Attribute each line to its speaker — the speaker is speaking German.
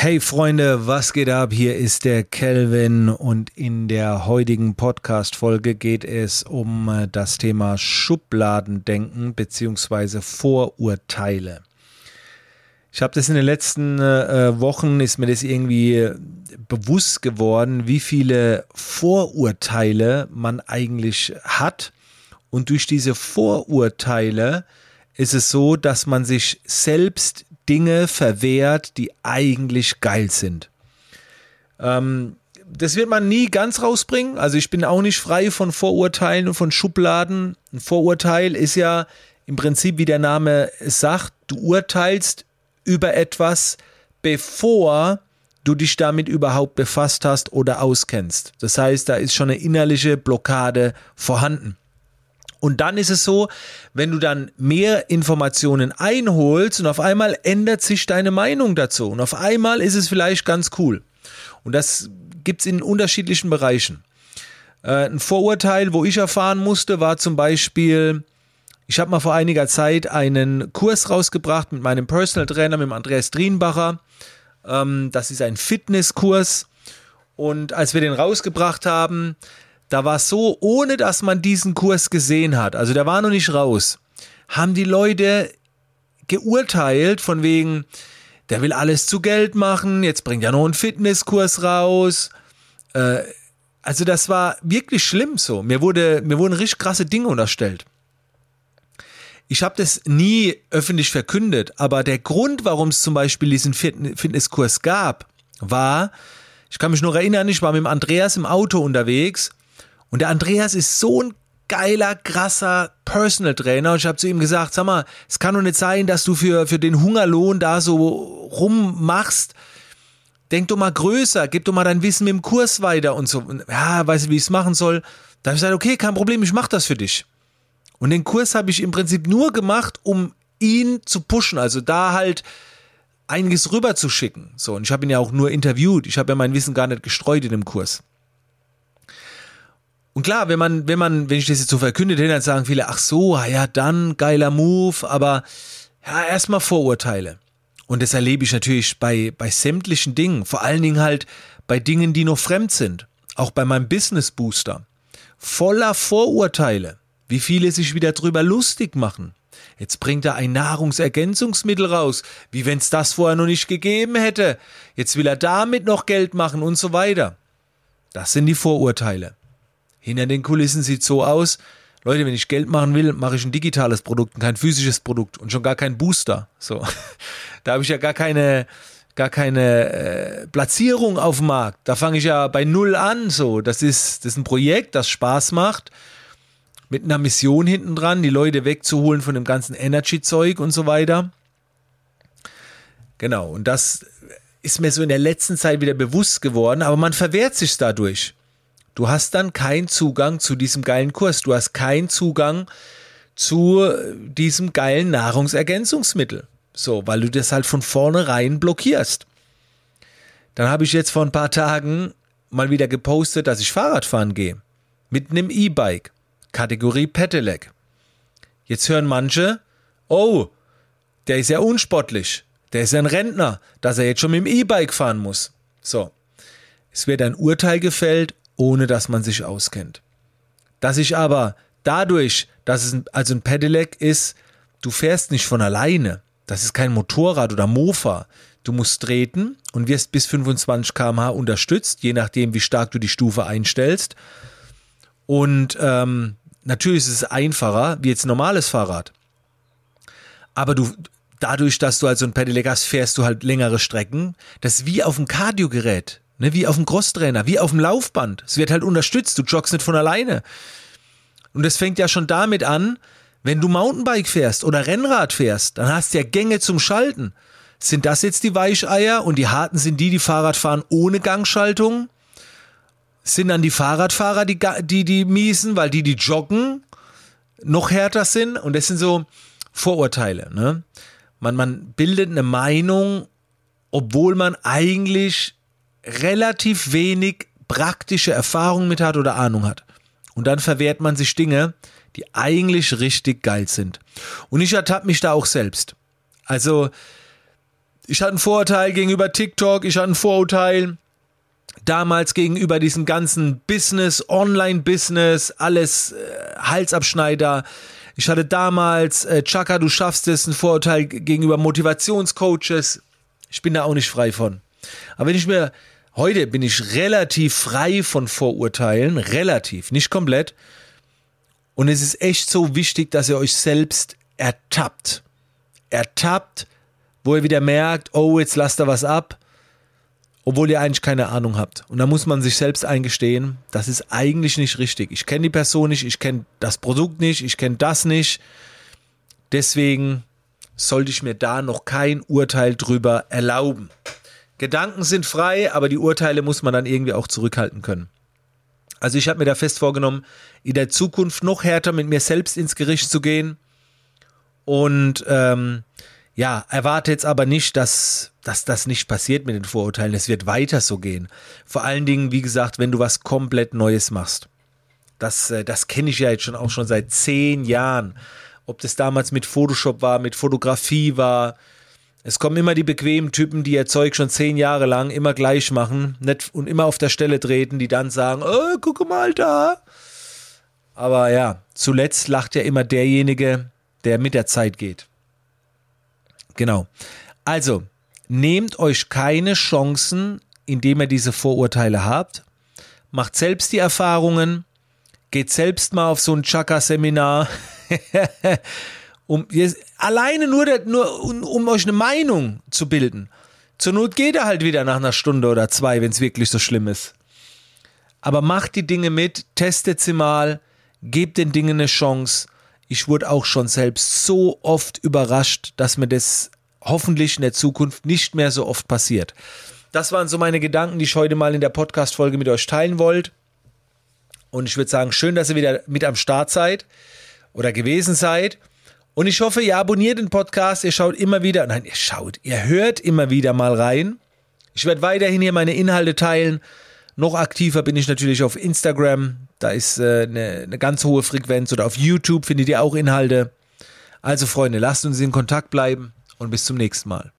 Speaker 1: Hey Freunde, was geht ab? Hier ist der Kelvin und in der heutigen Podcast-Folge geht es um äh, das Thema Schubladendenken bzw. Vorurteile. Ich habe das in den letzten äh, Wochen, ist mir das irgendwie äh, bewusst geworden, wie viele Vorurteile man eigentlich hat. Und durch diese Vorurteile ist es so, dass man sich selbst Dinge verwehrt, die eigentlich geil sind. Ähm, das wird man nie ganz rausbringen. Also ich bin auch nicht frei von Vorurteilen und von Schubladen. Ein Vorurteil ist ja im Prinzip, wie der Name sagt, du urteilst über etwas, bevor du dich damit überhaupt befasst hast oder auskennst. Das heißt, da ist schon eine innerliche Blockade vorhanden. Und dann ist es so, wenn du dann mehr Informationen einholst und auf einmal ändert sich deine Meinung dazu und auf einmal ist es vielleicht ganz cool. Und das gibt es in unterschiedlichen Bereichen. Äh, ein Vorurteil, wo ich erfahren musste, war zum Beispiel, ich habe mal vor einiger Zeit einen Kurs rausgebracht mit meinem Personal Trainer, mit dem Andreas Drienbacher. Ähm, das ist ein Fitnesskurs. Und als wir den rausgebracht haben, da war es so, ohne dass man diesen Kurs gesehen hat, also der war noch nicht raus, haben die Leute geurteilt von wegen, der will alles zu Geld machen, jetzt bringt er noch einen Fitnesskurs raus. Äh, also das war wirklich schlimm so. Mir, wurde, mir wurden richtig krasse Dinge unterstellt. Ich habe das nie öffentlich verkündet, aber der Grund, warum es zum Beispiel diesen Fitnesskurs gab, war, ich kann mich nur erinnern, ich war mit dem Andreas im Auto unterwegs und der Andreas ist so ein geiler, krasser Personal Trainer. Und ich habe zu ihm gesagt, sag mal, es kann doch nicht sein, dass du für, für den Hungerlohn da so rummachst. Denk doch mal größer, gib doch mal dein Wissen mit dem Kurs weiter und so. Ja, weiß ich, wie ich es machen soll. Da habe ich gesagt, okay, kein Problem, ich mache das für dich. Und den Kurs habe ich im Prinzip nur gemacht, um ihn zu pushen. Also da halt einiges rüber zu schicken. So, und ich habe ihn ja auch nur interviewt. Ich habe ja mein Wissen gar nicht gestreut in dem Kurs. Und klar, wenn man, wenn man, wenn ich das jetzt so verkündet hätte, dann sagen viele, ach so, ja, dann geiler Move, aber ja, erstmal Vorurteile. Und das erlebe ich natürlich bei, bei sämtlichen Dingen, vor allen Dingen halt bei Dingen, die noch fremd sind. Auch bei meinem Business Booster. Voller Vorurteile. Wie viele sich wieder drüber lustig machen. Jetzt bringt er ein Nahrungsergänzungsmittel raus, wie wenn es das vorher noch nicht gegeben hätte. Jetzt will er damit noch Geld machen und so weiter. Das sind die Vorurteile. Hinter den Kulissen sieht so aus, Leute, wenn ich Geld machen will, mache ich ein digitales Produkt und kein physisches Produkt und schon gar kein Booster. So, da habe ich ja gar keine, gar keine äh, Platzierung auf dem Markt. Da fange ich ja bei null an. So, das ist, das ist ein Projekt, das Spaß macht, mit einer Mission hinten dran, die Leute wegzuholen von dem ganzen Energy-Zeug und so weiter. Genau, und das ist mir so in der letzten Zeit wieder bewusst geworden, aber man verwehrt sich dadurch. Du hast dann keinen Zugang zu diesem geilen Kurs. Du hast keinen Zugang zu diesem geilen Nahrungsergänzungsmittel. So, weil du das halt von vornherein blockierst. Dann habe ich jetzt vor ein paar Tagen mal wieder gepostet, dass ich Fahrrad fahren gehe. Mit einem E-Bike. Kategorie Pedelec. Jetzt hören manche, oh, der ist ja unsportlich. Der ist ja ein Rentner, dass er jetzt schon mit dem E-Bike fahren muss. So. Es wird ein Urteil gefällt ohne dass man sich auskennt. Dass ich aber dadurch, dass es also ein Pedelec ist, du fährst nicht von alleine. Das ist kein Motorrad oder Mofa. Du musst treten und wirst bis 25 km/h unterstützt, je nachdem, wie stark du die Stufe einstellst. Und ähm, natürlich ist es einfacher wie jetzt ein normales Fahrrad. Aber du, dadurch, dass du also ein Pedelec hast, fährst du halt längere Strecken. Das ist wie auf dem Kardiogerät. Ne, wie auf dem Crosstrainer, wie auf dem Laufband. Es wird halt unterstützt, du joggst nicht von alleine. Und es fängt ja schon damit an, wenn du Mountainbike fährst oder Rennrad fährst, dann hast du ja Gänge zum Schalten. Sind das jetzt die Weicheier und die harten sind die, die Fahrrad fahren ohne Gangschaltung? Sind dann die Fahrradfahrer die, die, die miesen, weil die, die joggen, noch härter sind? Und das sind so Vorurteile. Ne? Man, man bildet eine Meinung, obwohl man eigentlich relativ wenig praktische Erfahrung mit hat oder Ahnung hat. Und dann verwehrt man sich Dinge, die eigentlich richtig geil sind. Und ich ertappe mich da auch selbst. Also, Ich hatte ein Vorurteil gegenüber TikTok, ich hatte ein Vorurteil damals gegenüber diesem ganzen Business, Online-Business, alles äh, Halsabschneider. Ich hatte damals, äh, Chaka, du schaffst es, ein Vorurteil gegenüber Motivationscoaches. Ich bin da auch nicht frei von. Aber wenn ich mir, heute bin ich relativ frei von Vorurteilen, relativ, nicht komplett. Und es ist echt so wichtig, dass ihr euch selbst ertappt. Ertappt, wo ihr wieder merkt, oh, jetzt lasst ihr was ab, obwohl ihr eigentlich keine Ahnung habt. Und da muss man sich selbst eingestehen, das ist eigentlich nicht richtig. Ich kenne die Person nicht, ich kenne das Produkt nicht, ich kenne das nicht. Deswegen sollte ich mir da noch kein Urteil drüber erlauben. Gedanken sind frei, aber die Urteile muss man dann irgendwie auch zurückhalten können. Also ich habe mir da fest vorgenommen, in der Zukunft noch härter mit mir selbst ins Gericht zu gehen und ähm, ja, erwarte jetzt aber nicht, dass, dass das nicht passiert mit den Vorurteilen. Es wird weiter so gehen. Vor allen Dingen, wie gesagt, wenn du was komplett Neues machst. Das, äh, das kenne ich ja jetzt schon auch schon seit zehn Jahren. Ob das damals mit Photoshop war, mit Fotografie war. Es kommen immer die bequemen Typen, die ihr Zeug schon zehn Jahre lang immer gleich machen nicht, und immer auf der Stelle treten, die dann sagen, oh, guck mal da. Aber ja, zuletzt lacht ja immer derjenige, der mit der Zeit geht. Genau. Also, nehmt euch keine Chancen, indem ihr diese Vorurteile habt. Macht selbst die Erfahrungen. Geht selbst mal auf so ein Chakra-Seminar. um, alleine nur, der, nur um, um euch eine Meinung zu bilden. Zur Not geht er halt wieder nach einer Stunde oder zwei, wenn es wirklich so schlimm ist. Aber macht die Dinge mit, testet sie mal, gebt den Dingen eine Chance ich wurde auch schon selbst so oft überrascht, dass mir das hoffentlich in der Zukunft nicht mehr so oft passiert. Das waren so meine Gedanken, die ich heute mal in der Podcast-Folge mit euch teilen wollte. Und ich würde sagen, schön, dass ihr wieder mit am Start seid oder gewesen seid. Und ich hoffe, ihr abonniert den Podcast, ihr schaut immer wieder, nein, ihr schaut, ihr hört immer wieder mal rein. Ich werde weiterhin hier meine Inhalte teilen. Noch aktiver bin ich natürlich auf Instagram. Da ist äh, eine, eine ganz hohe Frequenz. Oder auf YouTube findet ihr auch Inhalte. Also Freunde, lasst uns in Kontakt bleiben und bis zum nächsten Mal.